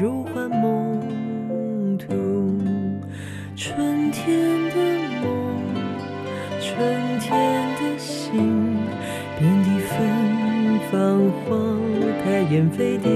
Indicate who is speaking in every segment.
Speaker 1: 如幻梦途。春天的梦，春天的心，遍地芬芳花开燕飞蝶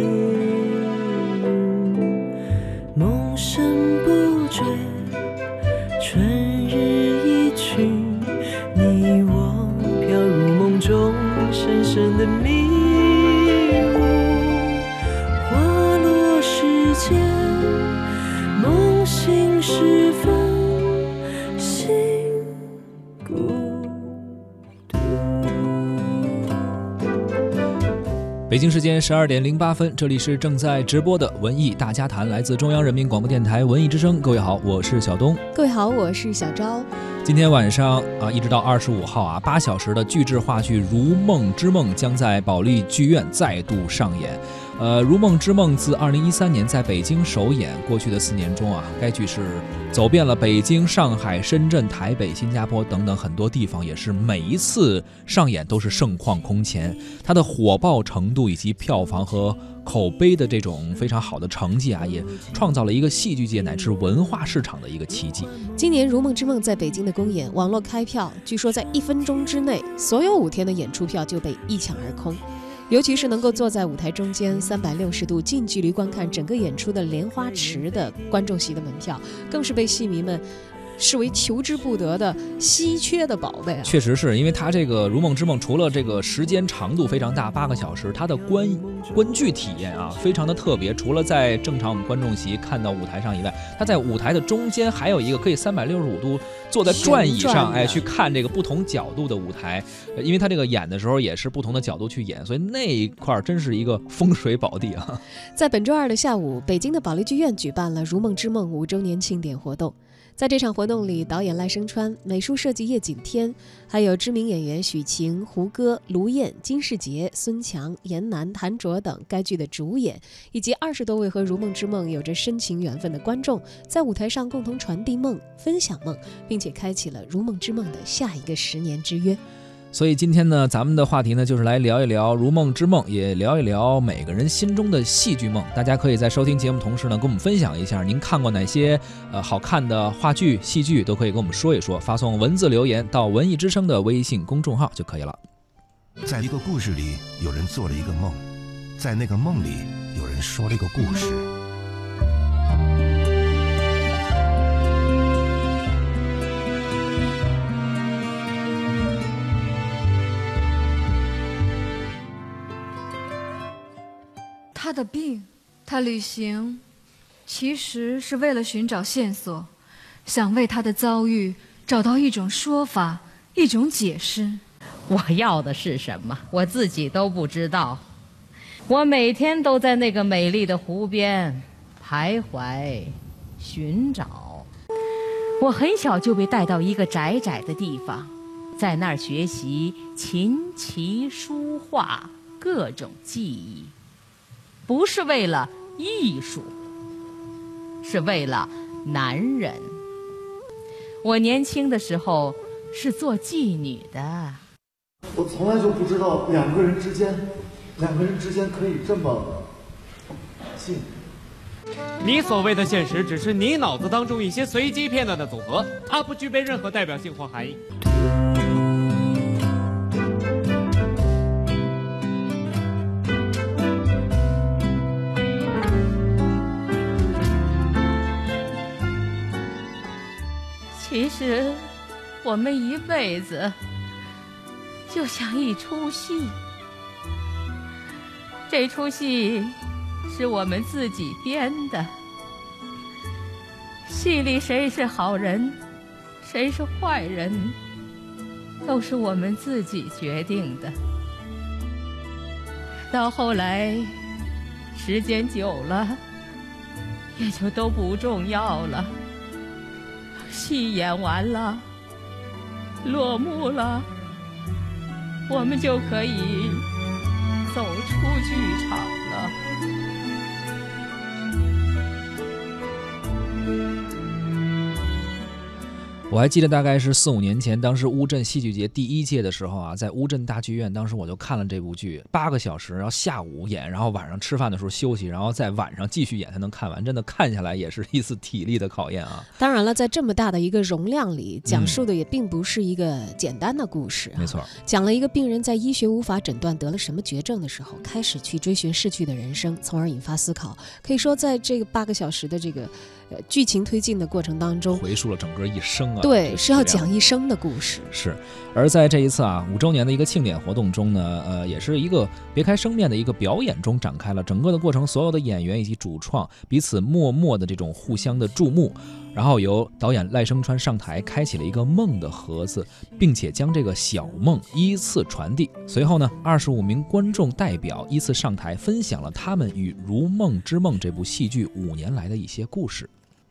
Speaker 2: 北京时间十二点零八分，这里是正在直播的文艺大家谈，来自中央人民广播电台文艺之声。各位好，我是小东。
Speaker 3: 各位好，我是小昭。
Speaker 2: 今天晚上啊，一直到二十五号啊，八小时的巨制话剧《如梦之梦》将在保利剧院再度上演。呃，《如梦之梦》自二零一三年在北京首演，过去的四年中啊，该剧是走遍了北京、上海、深圳、台北、新加坡等等很多地方，也是每一次上演都是盛况空前。它的火爆程度以及票房和口碑的这种非常好的成绩啊，也创造了一个戏剧界乃至文化市场的一个奇迹。
Speaker 3: 今年《如梦之梦》在北京的公演，网络开票，据说在一分钟之内，所有五天的演出票就被一抢而空。尤其是能够坐在舞台中间，三百六十度近距离观看整个演出的莲花池的观众席的门票，更是被戏迷们视为求之不得的稀缺的宝贝啊！
Speaker 2: 确实是因为它这个《如梦之梦》，除了这个时间长度非常大，八个小时，它的观观剧体验啊非常的特别。除了在正常我们观众席看到舞台上以外，它在舞台的中间还有一个可以三百六十五度坐在转椅上，哎，去看这个不同角度的舞台。呃因为它这个演的时候也是不同的角度去演，所以那一块儿真是一个风水宝地啊！
Speaker 3: 在本周二的下午，北京的保利剧院举办了《如梦之梦》五周年庆典活动。在这场活动里，导演赖声川、美术设计叶景天，还有知名演员许晴、胡歌、卢燕、金世杰、孙强、严楠、谭卓等该剧的主演，以及二十多位和《如梦之梦》有着深情缘分的观众，在舞台上共同传递梦、分享梦，并且开启了《如梦之梦》的下一个十年之约。
Speaker 2: 所以今天呢，咱们的话题呢，就是来聊一聊《如梦之梦》，也聊一聊每个人心中的戏剧梦。大家可以在收听节目同时呢，跟我们分享一下您看过哪些呃好看的话剧、戏剧，都可以跟我们说一说。发送文字留言到文艺之声的微信公众号就可以了。
Speaker 4: 在一个故事里，有人做了一个梦，在那个梦里，有人说了一个故事。
Speaker 5: 的病，他旅行，其实是为了寻找线索，想为他的遭遇找到一种说法，一种解释。
Speaker 6: 我要的是什么，我自己都不知道。我每天都在那个美丽的湖边徘徊、寻找。我很小就被带到一个窄窄的地方，在那儿学习琴棋书画各种技艺，不是为了艺术，是为了男人。我年轻的时候是做妓女的。
Speaker 7: 我从来就不知道两个人之间，两个人之间可以这么近。
Speaker 8: 你所谓的现实，只是你脑子当中一些随机片段的组合，它不具备任何代表性或含义。
Speaker 6: 其实，我们一辈子就像一出戏，这出戏是我们自己编的。戏里谁是好人，谁是坏人，都是我们自己决定的。到后来，时间久了，也就都不重要了。戏演完了，落幕了，我们就可以走出剧场。
Speaker 2: 我还记得大概是四五年前，当时乌镇戏剧节第一届的时候啊，在乌镇大剧院，当时我就看了这部剧，八个小时，然后下午演，然后晚上吃饭的时候休息，然后在晚上继续演才能看完。真的看下来也是一次体力的考验啊。
Speaker 3: 当然了，在这么大的一个容量里，讲述的也并不是一个简单的故事。
Speaker 2: 没错，
Speaker 3: 讲了一个病人在医学无法诊断得了什么绝症的时候，开始去追寻逝去的人生，从而引发思考。可以说，在这个八个小时的这个。呃，剧情推进的过程当中，
Speaker 2: 回溯了整个一生啊。
Speaker 3: 对，是要讲一生的故事。
Speaker 2: 是，而在这一次啊五周年的一个庆典活动中呢，呃，也是一个别开生面的一个表演中展开了整个的过程，所有的演员以及主创彼此默默的这种互相的注目。然后由导演赖声川上台，开启了一个梦的盒子，并且将这个小梦依次传递。随后呢，二十五名观众代表依次上台，分享了他们与《如梦之梦》这部戏剧五年来的一些故事。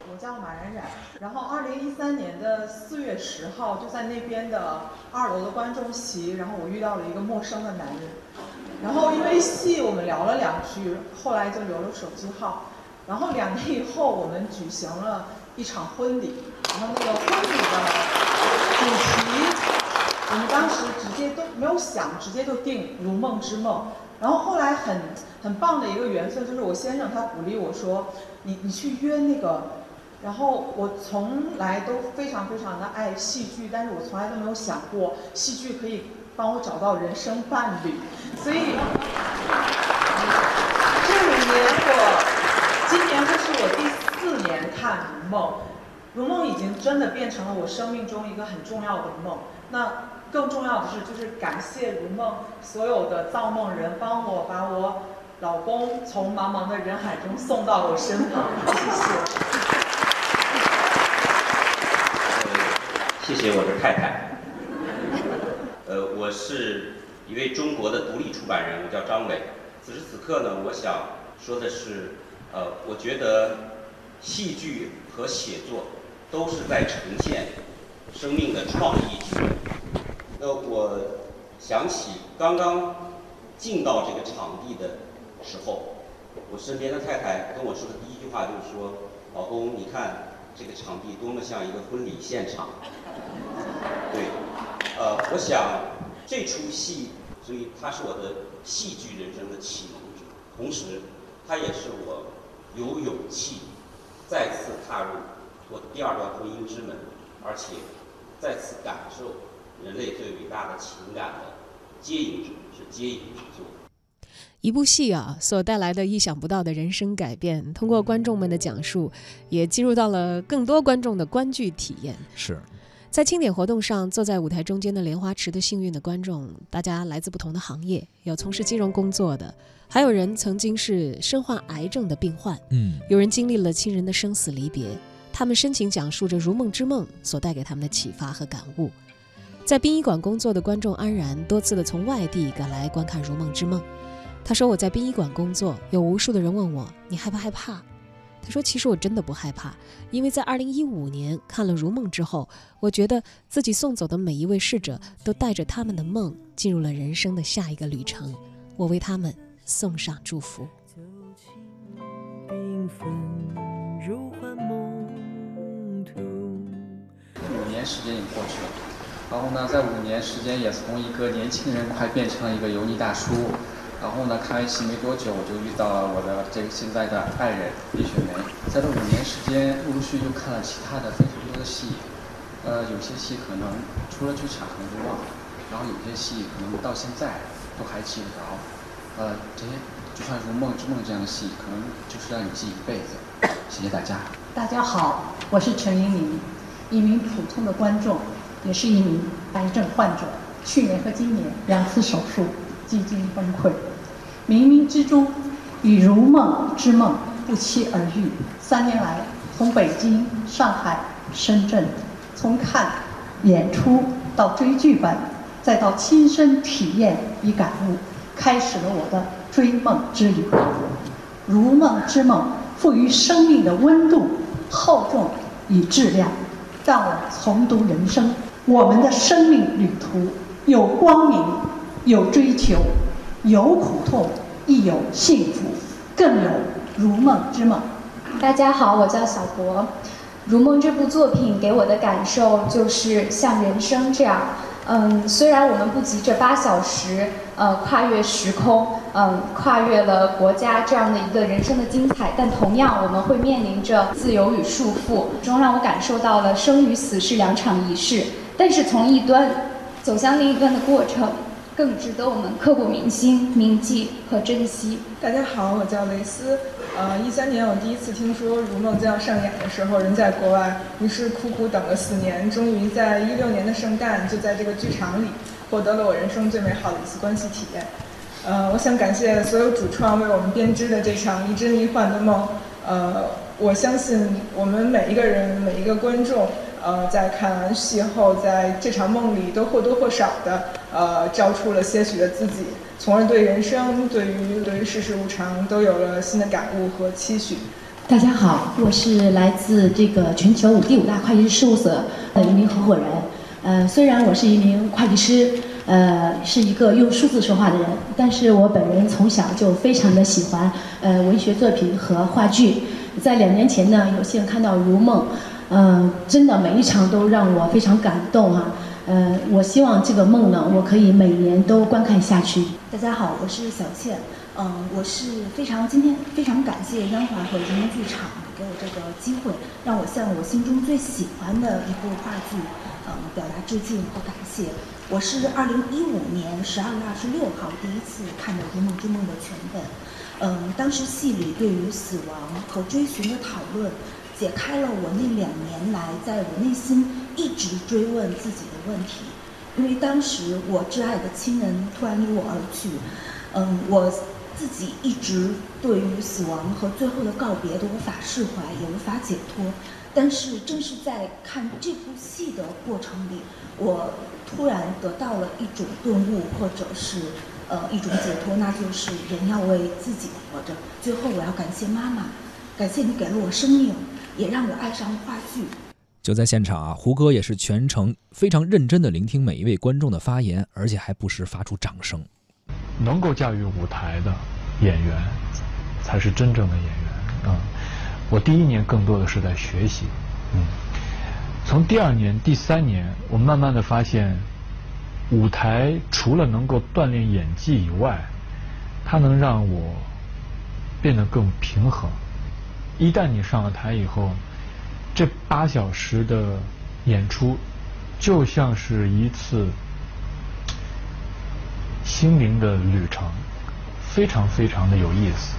Speaker 9: 我叫马冉冉，然后二零一三年的四月十号，就在那边的二楼的观众席，然后我遇到了一个陌生的男人，然后因为戏我们聊了两句，后来就留了手机号，然后两年以后我们举行了。一场婚礼，然后那个婚礼的主题，我们当时直接都没有想，直接就定《如梦之梦》。然后后来很很棒的一个缘分，就是我先生他鼓励我说：“你你去约那个。”然后我从来都非常非常的爱戏剧，但是我从来都没有想过戏剧可以帮我找到人生伴侣。所以这五年我。看《如梦》，《如梦》已经真的变成了我生命中一个很重要的梦。那更重要的是，就是感谢《如梦》所有的造梦人，帮我把我老公从茫茫的人海中送到我身旁。
Speaker 10: 谢谢。谢谢我的太太。呃，我是一位中国的独立出版人，我叫张伟。此时此刻呢，我想说的是，呃，我觉得。戏剧和写作都是在呈现生命的创意。那我想起刚刚进到这个场地的时候，我身边的太太跟我说的第一句话就是说：“老公，你看这个场地多么像一个婚礼现场。”对，呃，我想这出戏，所以它是我的戏剧人生的启蒙者，同时它也是我有勇气。再次踏入我的第二段婚姻之门，而且再次感受人类最伟大的情感的接引者是接引之作。
Speaker 3: 一部戏啊，所带来的意想不到的人生改变，通过观众们的讲述，也进入到了更多观众的观剧体验。
Speaker 2: 是。
Speaker 3: 在庆典活动上，坐在舞台中间的莲花池的幸运的观众，大家来自不同的行业，有从事金融工作的，还有人曾经是身患癌症的病患，
Speaker 2: 嗯，
Speaker 3: 有人经历了亲人的生死离别，他们深情讲述着《如梦之梦》所带给他们的启发和感悟。在殡仪馆工作的观众安然，多次的从外地赶来观看《如梦之梦》，他说：“我在殡仪馆工作，有无数的人问我，你害不害怕？”他说：“其实我真的不害怕，因为在二零一五年看了《如梦》之后，我觉得自己送走的每一位逝者都带着他们的梦进入了人生的下一个旅程，我为他们送上祝福。”
Speaker 11: 如幻梦途五年时间也过去了，然后呢，在五年时间也从一个年轻人快变成了一个油腻大叔。然后呢，看完戏没多久，我就遇到了我的这个现在的爱人李雪梅。在这五年时间，陆陆续续又看了其他的非常多的戏，呃，有些戏可能出了剧场可能就忘了，然后有些戏可能到现在都还记得着。呃，这些就像《如梦之梦》这样的戏，可能就是让你记一辈子。谢谢大家。
Speaker 12: 大家好，我是陈莹莹，一名普通的观众，也是一名癌症患者。去年和今年两次手术，几近崩溃。冥冥之中，与如梦之梦不期而遇。三年来，从北京、上海、深圳，从看演出到追剧本，再到亲身体验与感悟，开始了我的追梦之旅。如梦之梦赋予生命的温度、厚重与质量，让我重读人生。我们的生命旅途有光明，有追求。有苦痛，亦有幸福，更有如梦之梦。
Speaker 13: 大家好，我叫小博，如梦》这部作品给我的感受就是像人生这样，嗯，虽然我们不及这八小时，呃，跨越时空，嗯，跨越了国家这样的一个人生的精彩，但同样我们会面临着自由与束缚，中让我感受到了生与死是两场仪式，但是从一端走向另一端的过程。更值得我们刻骨铭心、铭记和珍惜。
Speaker 9: 大家好，我叫蕾丝。呃，一三年我第一次听说《如梦》将要上演的时候，人在国外，于是苦苦等了四年，终于在一六年的圣诞，就在这个剧场里获得了我人生最美好的一次关系体验。呃，我想感谢所有主创为我们编织的这场一织迷幻的梦。呃，我相信我们每一个人、每一个观众。呃，在看完戏后，在这场梦里，都或多或少的呃，照出了些许的自己，从而对人生、对于对于世事无常，都有了新的感悟和期许。
Speaker 12: 大家好，我是来自这个全球五第五大会计师事务所的一名合伙人。呃，虽然我是一名会计师，呃，是一个用数字说话的人，但是我本人从小就非常的喜欢呃文学作品和话剧。在两年前呢，有幸看到《如梦》。嗯，真的每一场都让我非常感动啊！呃，我希望这个梦呢，我可以每年都观看下去。
Speaker 14: 大家好，我是小倩。嗯，我是非常今天非常感谢央华和人民剧场给我这个机会，让我向我心中最喜欢的一部话剧，嗯，表达致敬和感谢。我是二零一五年十二月二十六号第一次看的《如梦之梦》的全本。嗯，当时戏里对于死亡和追寻的讨论。解开了我那两年来在我内心一直追问自己的问题，因为当时我挚爱的亲人突然离我而去，嗯，我自己一直对于死亡和最后的告别都无法释怀，也无法解脱。但是正是在看这部戏的过程里，我突然得到了一种顿悟，或者是呃一种解脱，那就是人要为自己活着。最后我要感谢妈妈，感谢你给了我生命。也让我爱上了话剧。
Speaker 2: 就在现场啊，胡歌也是全程非常认真的聆听每一位观众的发言，而且还不时发出掌声。
Speaker 15: 能够驾驭舞台的演员，才是真正的演员啊！我第一年更多的是在学习，嗯，从第二年、第三年，我慢慢的发现，舞台除了能够锻炼演技以外，它能让我变得更平衡。一旦你上了台以后，这八小时的演出就像是一次心灵的旅程，非常非常的有意思。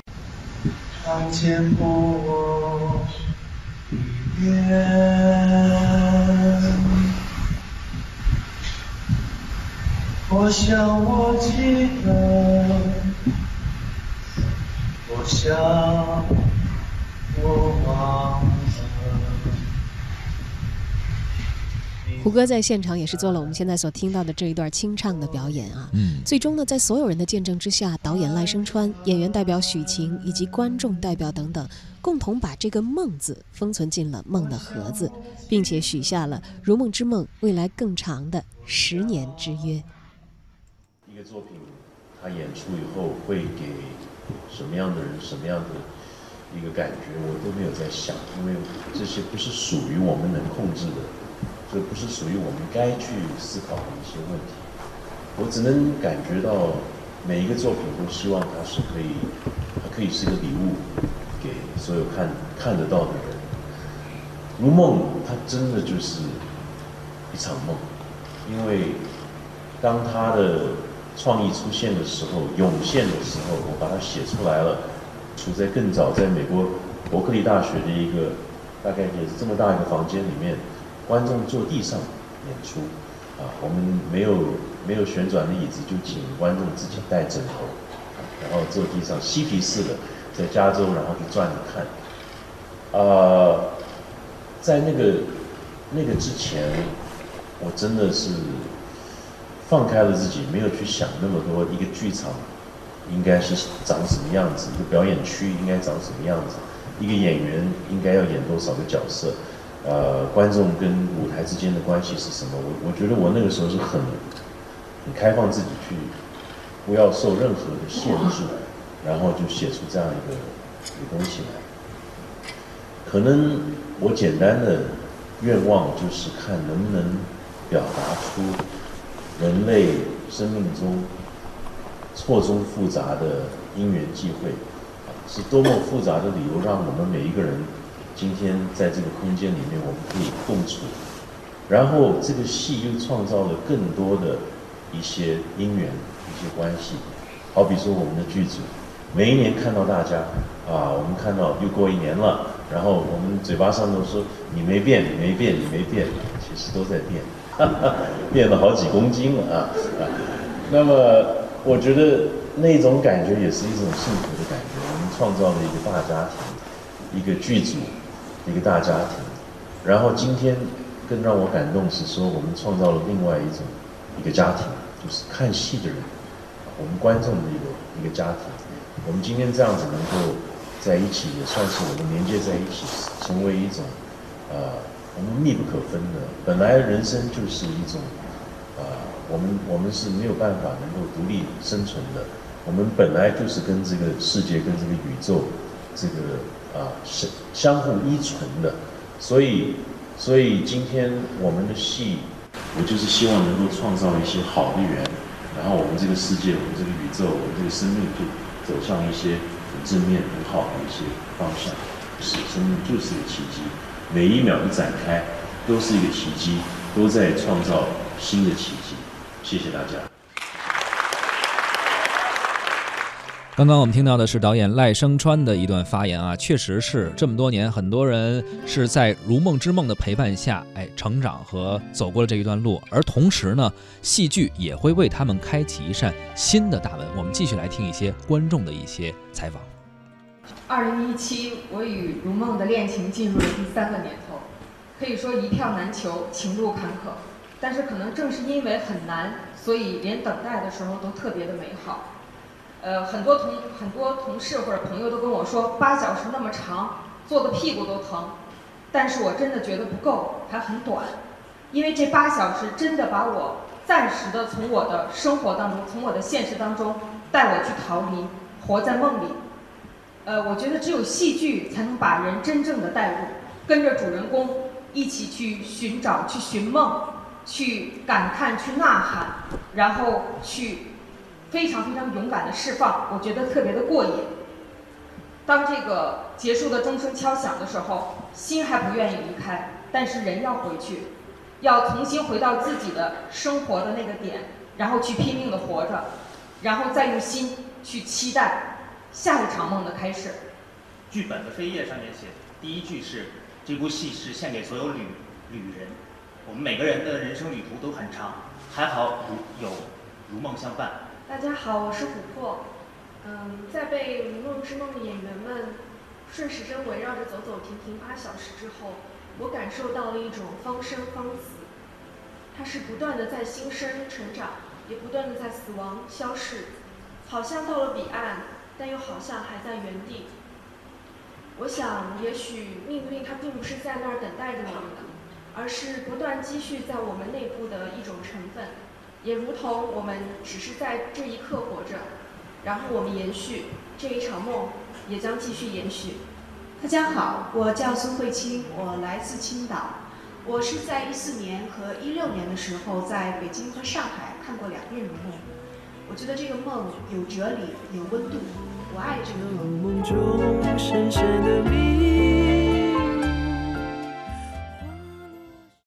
Speaker 16: 长剑不变，我想我记得，我想。
Speaker 3: 胡歌在现场也是做了我们现在所听到的这一段清唱的表演啊。嗯。最终呢，在所有人的见证之下，导演赖声川、演员代表许晴以及观众代表等等，共同把这个“梦”字封存进了梦的盒子，并且许下了如梦之梦未来更长的十年之约。
Speaker 17: 一个作品，它演出以后会给什么样的人什么样的？一个感觉我都没有在想，因为这些不是属于我们能控制的，这不是属于我们该去思考的一些问题。我只能感觉到每一个作品都希望它是可以，它可以是一个礼物给所有看看得到的人。如梦，它真的就是一场梦，因为当它的创意出现的时候、涌现的时候，我把它写出来了。处在更早，在美国伯克利大学的一个大概也是这么大一个房间里面，观众坐地上演出，啊，我们没有没有旋转的椅子，就请观众自己带枕头，然后坐地上嬉皮士的在加州，然后去转着看。啊，在那个那个之前，我真的是放开了自己，没有去想那么多一个剧场。应该是长什么样子？一个表演区应该长什么样子？一个演员应该要演多少个角色？呃，观众跟舞台之间的关系是什么？我我觉得我那个时候是很很开放自己去，不要受任何的限制，然后就写出这样一个一个东西来。可能我简单的愿望就是看能不能表达出人类生命中错综复杂的因缘际会，是多么复杂的理由让我们每一个人今天在这个空间里面我们可以共处，然后这个戏又创造了更多的一些因缘、一些关系，好比说我们的剧组，每一年看到大家啊，我们看到又过一年了。然后我们嘴巴上都说你没变，你没变，你没变，其实都在变，哈 哈变了好几公斤了啊！那么我觉得那种感觉也是一种幸福的感觉。我们创造了一个大家庭，一个剧组，一个大家庭。然后今天更让我感动是说，我们创造了另外一种一个家庭，就是看戏的人，我们观众的一个一个家庭。我们今天这样子能够。在一起也算是我们连接在一起，成为一种，呃，我们密不可分的。本来人生就是一种，呃，我们我们是没有办法能够独立生存的。我们本来就是跟这个世界、跟这个宇宙，这个啊是相互依存的。所以，所以今天我们的戏，我就是希望能够创造一些好的缘，然后我们这个世界、我们这个宇宙、我们这个生命就走向一些很。正面很好的一些方向，是生命就是一个奇迹，每一秒的展开都是一个奇迹，都在创造新的奇迹。谢谢大家。
Speaker 2: 刚刚我们听到的是导演赖声川的一段发言啊，确实是这么多年，很多人是在《如梦之梦》的陪伴下，哎，成长和走过了这一段路，而同时呢，戏剧也会为他们开启一扇新的大门。我们继续来听一些观众的一些采访。
Speaker 18: 二零一七，我与如梦的恋情进入了第三个年头，可以说一票难求，情路坎坷。但是可能正是因为很难，所以连等待的时候都特别的美好。呃，很多同很多同事或者朋友都跟我说，八小时那么长，坐的屁股都疼。但是我真的觉得不够，还很短，因为这八小时真的把我暂时的从我的生活当中，从我的现实当中带我去逃离，活在梦里。呃，我觉得只有戏剧才能把人真正的带入，跟着主人公一起去寻找、去寻梦、去感叹、去呐喊，然后去非常非常勇敢的释放，我觉得特别的过瘾。当这个结束的钟声敲响的时候，心还不愿意离开，但是人要回去，要重新回到自己的生活的那个点，然后去拼命的活着，然后再用心去期待。下一场梦的开始。
Speaker 19: 剧本的扉页上面写，第一句是：这部戏是献给所有旅旅人。我们每个人的人生旅途都很长，还好有如梦相伴。
Speaker 20: 大家好，我是琥珀。嗯，在被如梦之梦的演员们顺时针围绕着走走停停八小时之后，我感受到了一种方生方死。它是不断的在新生成长，也不断的在死亡消逝，好像到了彼岸。但又好像还在原地。我想，也许命运它并不是在那儿等待着我们的，而是不断积蓄在我们内部的一种成分，也如同我们只是在这一刻活着，然后我们延续这一场梦，也将继续延续。
Speaker 21: 大家好，我叫孙慧清，我来自青岛。我是在一四年和一六年的时候，在北京和上海看过两遍《如梦》。我觉得这个梦有哲理，有温度，我爱这个梦中深深的迷。